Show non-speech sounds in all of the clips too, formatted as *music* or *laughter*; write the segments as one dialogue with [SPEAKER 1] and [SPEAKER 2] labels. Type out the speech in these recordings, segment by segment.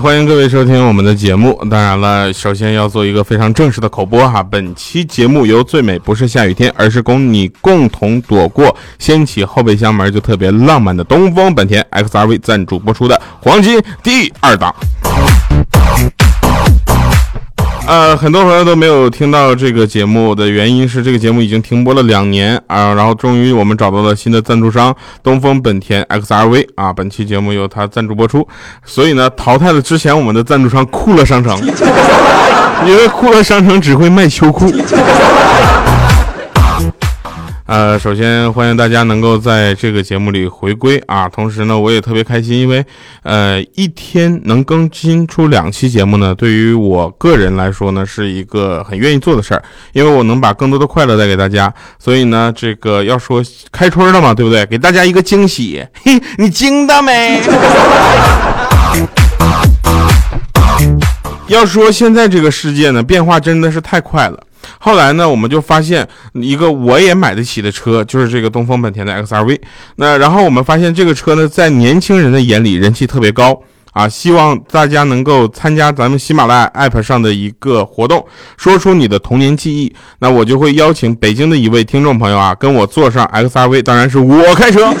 [SPEAKER 1] 欢迎各位收听我们的节目。当然了，首先要做一个非常正式的口播哈。本期节目由最美不是下雨天，而是供你共同躲过掀起后备箱门就特别浪漫的东风本田 XRV 赞助播出的黄金第二档。呃，很多朋友都没有听到这个节目的原因是，这个节目已经停播了两年啊，然后终于我们找到了新的赞助商东风本田 XRV 啊，本期节目由他赞助播出，所以呢，淘汰了之前我们的赞助商酷乐商城，因为酷乐商城只会卖秋裤。呃，首先欢迎大家能够在这个节目里回归啊，同时呢，我也特别开心，因为呃，一天能更新出两期节目呢，对于我个人来说呢，是一个很愿意做的事儿，因为我能把更多的快乐带给大家，所以呢，这个要说开春了嘛，对不对？给大家一个惊喜，嘿，你惊到没？要说现在这个世界呢，变化真的是太快了。后来呢，我们就发现一个我也买得起的车，就是这个东风本田的 XRV。那然后我们发现这个车呢，在年轻人的眼里人气特别高啊。希望大家能够参加咱们喜马拉雅 APP 上的一个活动，说出你的童年记忆。那我就会邀请北京的一位听众朋友啊，跟我坐上 XRV，当然是我开车。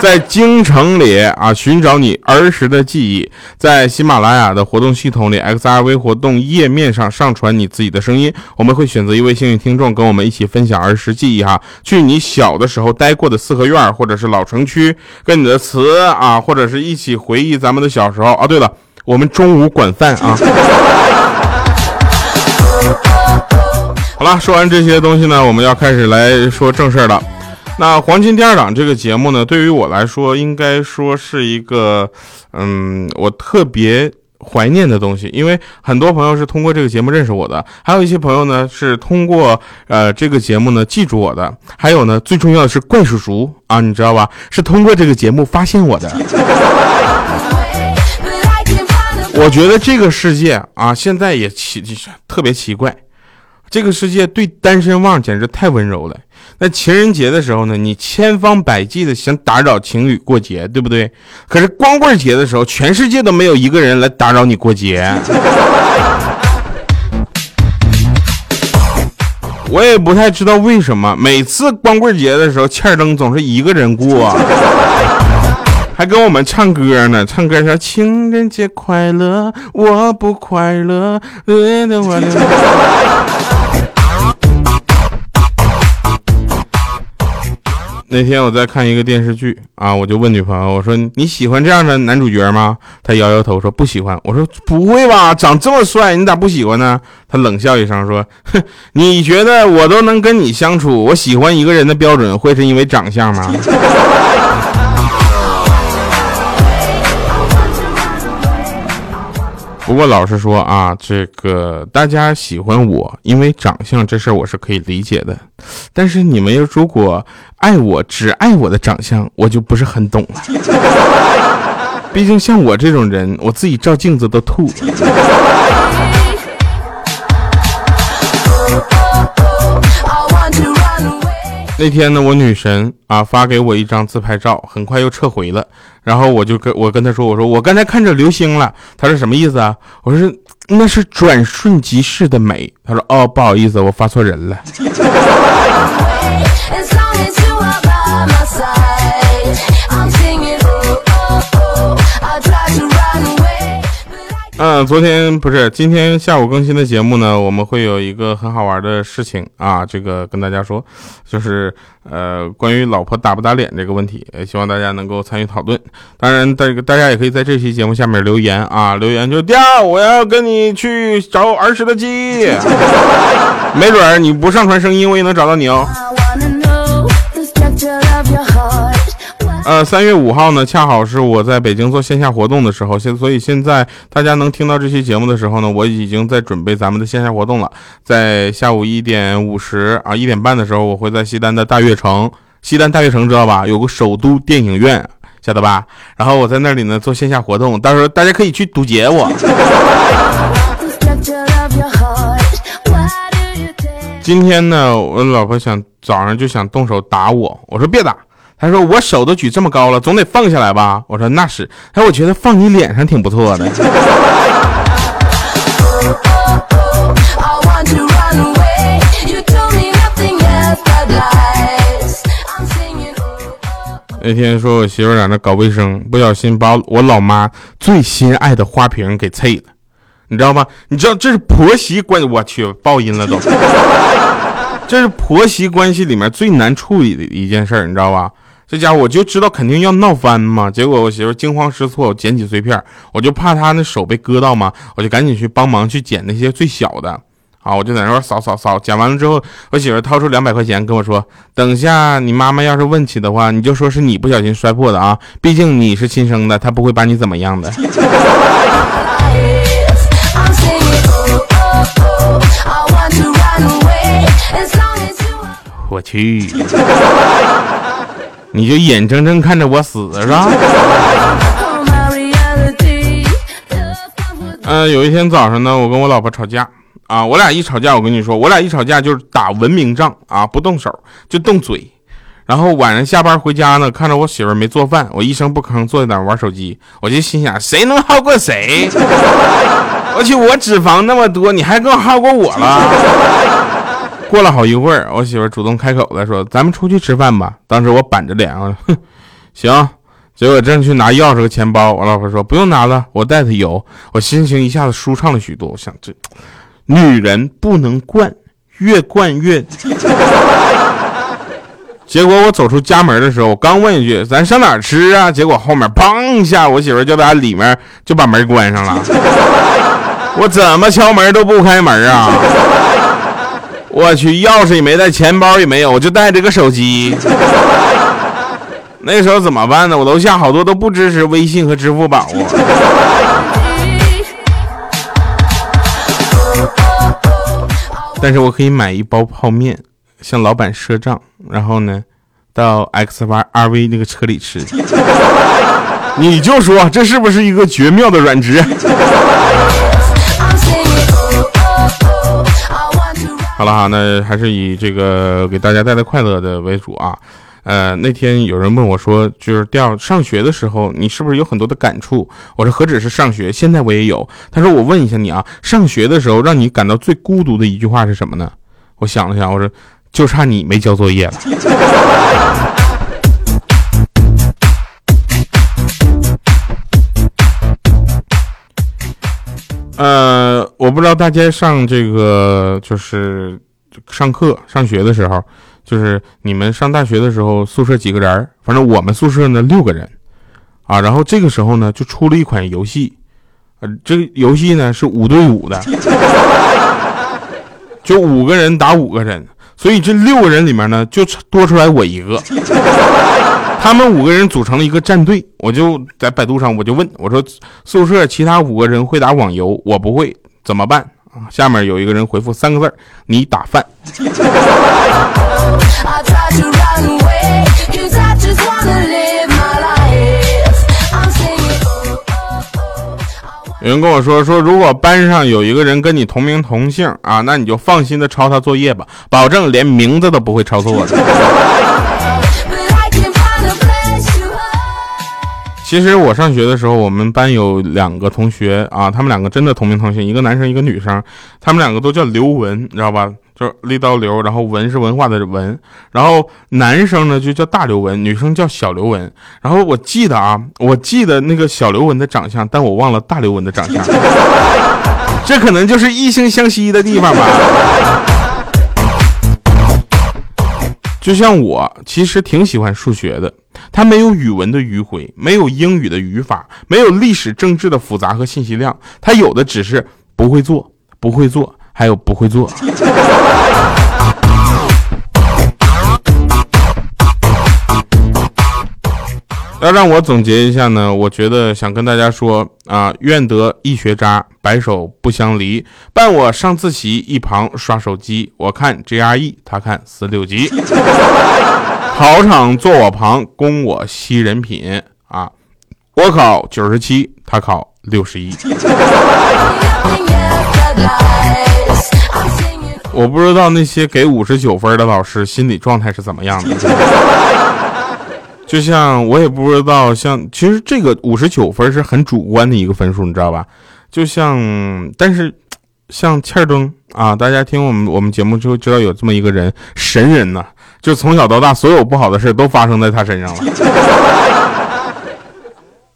[SPEAKER 1] *laughs* 在京城里啊，寻找你儿时的记忆，在喜马拉雅的活动系统里，XRV 活动页面上上传你自己的声音，我们会选择一位幸运听众，跟我们一起分享儿时记忆哈，去你小的时候待过的四合院，或者是老城区，跟你的词啊，或者是一起回忆咱们的小时候啊。对了，我们中午管饭啊。*laughs* 好了，说完这些东西呢，我们要开始来说正事儿了。那黄金第二档这个节目呢，对于我来说，应该说是一个，嗯，我特别怀念的东西，因为很多朋友是通过这个节目认识我的，还有一些朋友呢是通过呃这个节目呢记住我的，还有呢最重要的是怪叔叔啊，你知道吧？是通过这个节目发现我的。*laughs* 我觉得这个世界啊，现在也奇特别奇怪，这个世界对单身汪简直太温柔了。那情人节的时候呢，你千方百计的想打扰情侣过节，对不对？可是光棍节的时候，全世界都没有一个人来打扰你过节。*laughs* 我也不太知道为什么，每次光棍节的时候，欠灯总是一个人过，还跟我们唱歌呢，唱歌说情人节快乐，我不快乐。那天我在看一个电视剧啊，我就问女朋友，我说你喜欢这样的男主角吗？她摇摇头说不喜欢。我说不会吧，长这么帅，你咋不喜欢呢？她冷笑一声说，哼，你觉得我都能跟你相处，我喜欢一个人的标准会是因为长相吗？*laughs* 不过老实说啊，这个大家喜欢我，因为长相这事儿我是可以理解的。但是你们要如果爱我，只爱我的长相，我就不是很懂了。*laughs* 毕竟像我这种人，我自己照镜子都吐。那天呢，我女神啊发给我一张自拍照，很快又撤回了。然后我就跟我跟他说：“我说我刚才看着流星了。”他说：“什么意思啊？”我说：“那是转瞬即逝的美。”他说：“哦，不好意思，我发错人了。*laughs* ”嗯，昨天不是今天下午更新的节目呢，我们会有一个很好玩的事情啊，这个跟大家说，就是呃关于老婆打不打脸这个问题，希望大家能够参与讨论。当然，这个大家也可以在这期节目下面留言啊，留言就掉，我要跟你去找儿时的记忆，*laughs* 没准你不上传声音，我也能找到你哦。呃，三月五号呢，恰好是我在北京做线下活动的时候，现所以现在大家能听到这期节目的时候呢，我已经在准备咱们的线下活动了。在下午一点五十啊，一点半的时候，我会在西单的大悦城，西单大悦城知道吧？有个首都电影院，晓得吧？然后我在那里呢做线下活动，到时候大家可以去堵截我。今天呢，我老婆想早上就想动手打我，我说别打。他说我手都举这么高了，总得放下来吧？我说那是。他说我觉得放你脸上挺不错的。那天说我媳妇在那搞卫生，不小心把我老妈最心爱的花瓶给碎了，你知道吗？你知道这是婆媳关，我去报应了都。*laughs* 这是婆媳关系里面最难处理的一件事，你知道吧？这家伙我就知道肯定要闹翻嘛。结果我媳妇惊慌失措，捡起碎片，我就怕她那手被割到嘛，我就赶紧去帮忙去捡那些最小的。啊，我就在那块扫扫扫，捡完了之后，我媳妇掏出两百块钱跟我说：“等下你妈妈要是问起的话，你就说是你不小心摔破的啊，毕竟你是亲生的，她不会把你怎么样的。*laughs* ”我去，你就眼睁睁看着我死是吧？嗯，*laughs* 有一天早上呢，我跟我老婆吵架。啊，我俩一吵架，我跟你说，我俩一吵架就是打文明仗啊，不动手就动嘴。然后晚上下班回家呢，看着我媳妇没做饭，我一声不吭坐在那玩手机，我就心想，谁能耗过谁？我去，我脂肪那么多，你还更耗过我了。过了好一会儿，我媳妇主动开口了，说：“咱们出去吃饭吧。”当时我板着脸啊，哼，行。结果正去拿钥匙和钱包，我老婆说：“不用拿了，我带的有。”我心情一下子舒畅了许多。我想这。女人不能惯，越惯越。*laughs* 结果我走出家门的时候，我刚问一句：“咱上哪吃啊？”结果后面砰一下，我媳妇就在里面就把门关上了。我怎么敲门都不开门啊！我去，钥匙也没带，钱包也没有，我就带着个手机。*laughs* 那时候怎么办呢？我楼下好多都不支持微信和支付宝啊。*laughs* 但是我可以买一包泡面，向老板赊账，然后呢，到 X Y R V 那个车里吃。*laughs* 你就说这是不是一个绝妙的软职？好了哈，那还是以这个给大家带来快乐的为主啊。呃，那天有人问我说，就是调上学的时候，你是不是有很多的感触？我说何止是上学，现在我也有。他说我问一下你啊，上学的时候让你感到最孤独的一句话是什么呢？我想了想，我说就差你没交作业了。*laughs* 我不知道大家上这个就是上课上学的时候。就是你们上大学的时候，宿舍几个人？反正我们宿舍呢六个人，啊，然后这个时候呢就出了一款游戏，呃，这个游戏呢是五对五的，*laughs* 就五个人打五个人，所以这六个人里面呢就多出来我一个，他们五个人组成了一个战队，我就在百度上我就问我说，宿舍其他五个人会打网游，我不会，怎么办？啊，下面有一个人回复三个字儿你打饭。有人跟我说说，如果班上有一个人跟你同名同姓啊，那你就放心的抄他作业吧，保证连名字都不会抄错的。其实我上学的时候，我们班有两个同学啊，他们两个真的同名同姓，一个男生，一个女生，他们两个都叫刘文，你知道吧？就是立刀刘，然后文是文化的文，然后男生呢就叫大刘文，女生叫小刘文。然后我记得啊，我记得那个小刘文的长相，但我忘了大刘文的长相，这可能就是异性相吸的地方吧。就像我其实挺喜欢数学的，它没有语文的迂回，没有英语的语法，没有历史政治的复杂和信息量，它有的只是不会做，不会做，还有不会做。要让我总结一下呢，我觉得想跟大家说啊，愿得一学渣，白首不相离。伴我上自习，一旁刷手机。我看 GRE，他看四六级。*laughs* 考场坐我旁，供我吸人品啊。我考九十七，他考六十一。*laughs* 我不知道那些给五十九分的老师心理状态是怎么样的。*laughs* 就像我也不知道，像其实这个五十九分是很主观的一个分数，你知道吧？就像，但是像欠儿灯啊，大家听我们我们节目就知道有这么一个人，神人呐，就从小到大所有不好的事都发生在他身上了。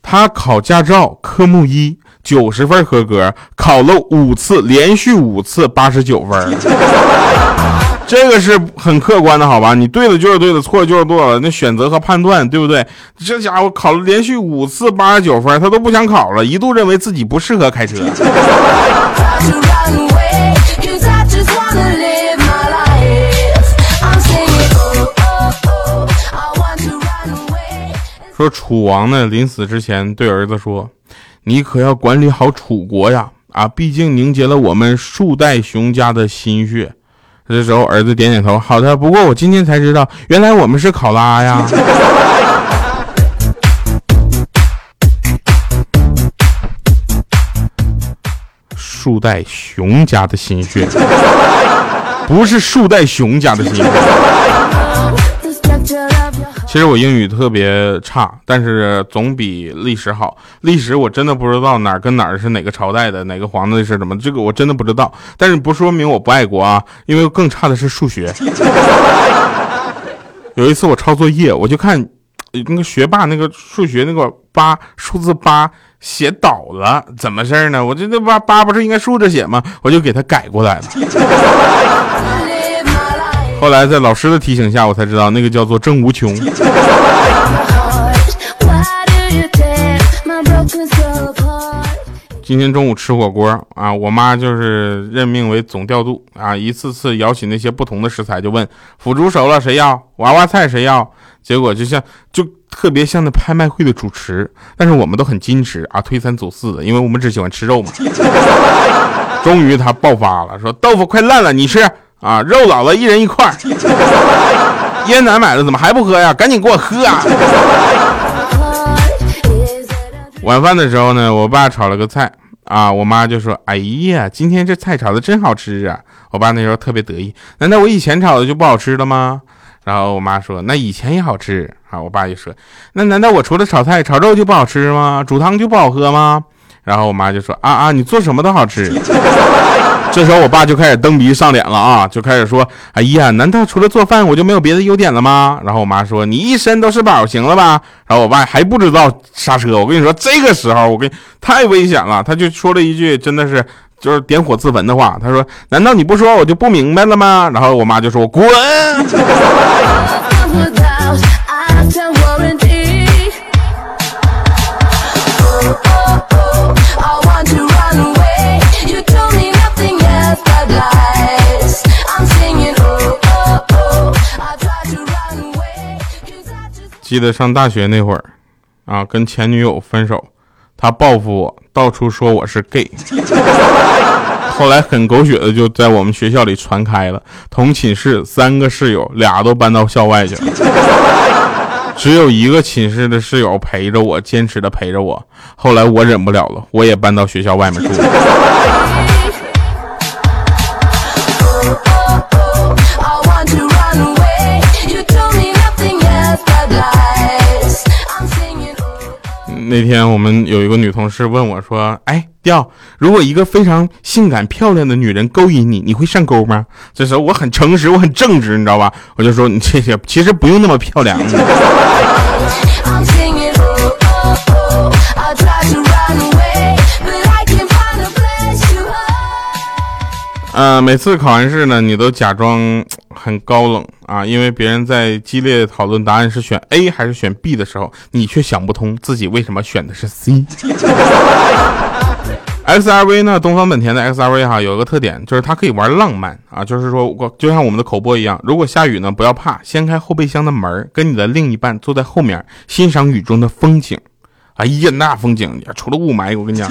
[SPEAKER 1] 他考驾照科目一九十分合格，考了五次，连续五次八十九分。这个是很客观的，好吧？你对的就是对的，错的就是错了。那选择和判断，对不对？这家伙考了连续五次八十九分，他都不想考了，一度认为自己不适合开车。*laughs* *laughs* 说楚王呢，临死之前对儿子说：“你可要管理好楚国呀！啊，毕竟凝结了我们数代熊家的心血。”这时候，儿子点点头，好的。不过我今天才知道，原来我们是考拉呀。树袋熊家的心血，不是树袋熊家的心血。其实我英语特别差，但是总比历史好。历史我真的不知道哪儿跟哪儿是哪个朝代的，哪个皇帝是什么，这个我真的不知道。但是不说明我不爱国啊，因为更差的是数学。有一次我抄作业，我就看那个学霸那个数学那个八数字八写倒了，怎么事儿呢？我这那八八不是应该竖着写吗？我就给他改过来了。后来在老师的提醒下，我才知道那个叫做郑无穷。今天中午吃火锅啊，我妈就是任命为总调度啊，一次次舀起那些不同的食材，就问腐竹熟了谁要，娃娃菜谁要，结果就像就特别像那拍卖会的主持，但是我们都很矜持啊，推三阻四的，因为我们只喜欢吃肉嘛。终于他爆发了，说豆腐快烂了，你吃。啊，肉老了，一人一块儿。*laughs* 烟奶买了，怎么还不喝呀？赶紧给我喝啊！晚饭的时候呢，我爸炒了个菜啊，我妈就说：“哎呀，今天这菜炒的真好吃啊！”我爸那时候特别得意，难道我以前炒的就不好吃了吗？然后我妈说：“那以前也好吃啊。”我爸就说：“那难道我除了炒菜、炒肉就不好吃吗？煮汤就不好喝吗？”然后我妈就说：“啊啊，你做什么都好吃。*laughs* ”这时候我爸就开始蹬鼻上脸了啊，就开始说：“哎呀，难道除了做饭我就没有别的优点了吗？”然后我妈说：“你一身都是宝，行了吧？”然后我爸还不知道刹车，我跟你说，这个时候我跟太危险了，他就说了一句真的是就是点火自焚的话，他说：“难道你不说我就不明白了吗？”然后我妈就说：“滚。*laughs* ”记得上大学那会儿，啊，跟前女友分手，他报复我，到处说我是 gay。*laughs* 后来很狗血的就在我们学校里传开了，同寝室三个室友俩都搬到校外去了，只有一个寝室的室友陪着我，坚持的陪着我。后来我忍不了了，我也搬到学校外面住。那天我们有一个女同事问我说：“哎，调，如果一个非常性感漂亮的女人勾引你，你会上钩吗？”这时候我很诚实，我很正直，你知道吧？我就说：“你这些其实不用那么漂亮。” *laughs* 呃，每次考完试呢，你都假装很高冷啊，因为别人在激烈讨论答案是选 A 还是选 B 的时候，你却想不通自己为什么选的是 C。*laughs* X R V 呢，东方本田的 X R V 哈，有一个特点就是它可以玩浪漫啊，就是说就像我们的口播一样，如果下雨呢，不要怕，掀开后备箱的门，跟你的另一半坐在后面欣赏雨中的风景。哎呀，那风景除了雾霾，我跟你讲。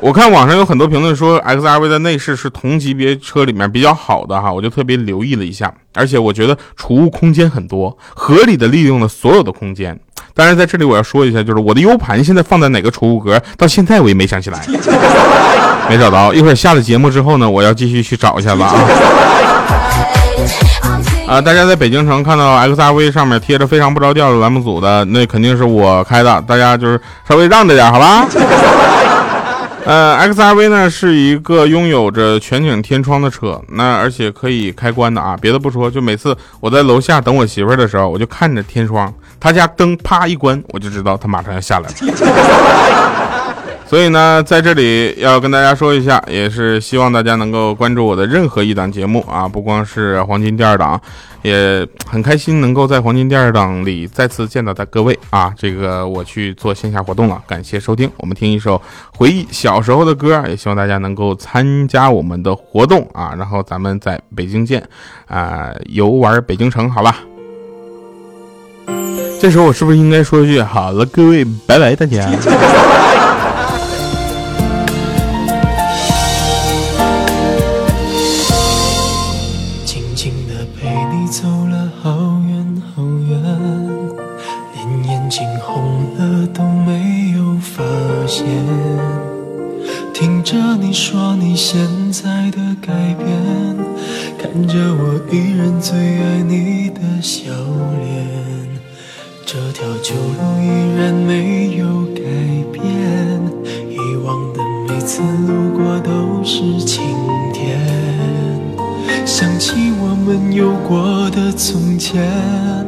[SPEAKER 1] 我看网上有很多评论说，X R V 的内饰是同级别车里面比较好的哈，我就特别留意了一下，而且我觉得储物空间很多，合理的利用了所有的空间。当然在这里我要说一下，就是我的 U 盘现在放在哪个储物格，到现在我也没想起来，没找到。一会儿下了节目之后呢，我要继续去找一下子啊。*laughs*
[SPEAKER 2] 啊，大家在北京城看到 XRV 上面贴着非常不着调的栏目组的，那肯定是我开的，大家就是稍微让着点，好吧？呃，XRV 呢是一个拥有着全景天窗的车，那而且可以开关的啊。别的不说，就每次我在楼下等我媳妇儿的时候，我就看着天窗，她家灯啪一关，我就知道她马上要下来了。所以呢，在这里要跟大家说一下，也是希望大家能够关注我的任何一档节目啊，不光是黄金第二档，也很开心能够在黄金第二档里再次见到的各位啊。这个我去做线下活动了，感谢收听。我们听一首回忆小时候的歌，也希望大家能够参加我们的活动啊，然后咱们在北京见啊，游玩北京城，好吧？这时候我是不是应该说一句好了，各位，拜拜，大家。听着你说你现在的改变，看着我依然最爱你的笑脸，这条旧路依然没有改变，遗忘的每次路过都是晴天，想起我们有过的从前。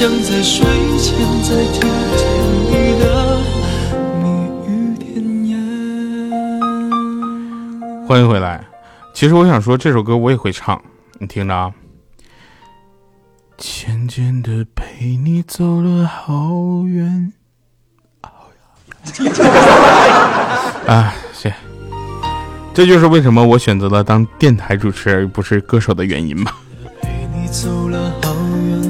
[SPEAKER 2] 想在睡前再听见你的蜜语甜言。欢迎回来，其实我想说这首歌我也会唱，你听着啊。渐渐的陪你走了好远，*laughs* 啊，谢。这就是为什么我选择了当电台主持而不是歌手的原因吧。走了好远，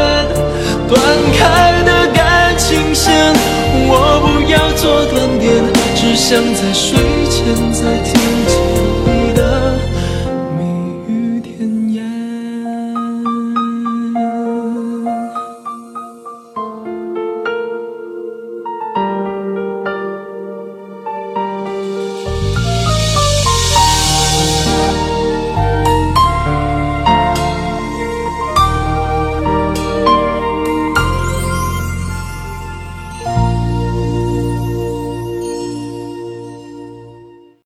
[SPEAKER 2] 像。在睡前再听。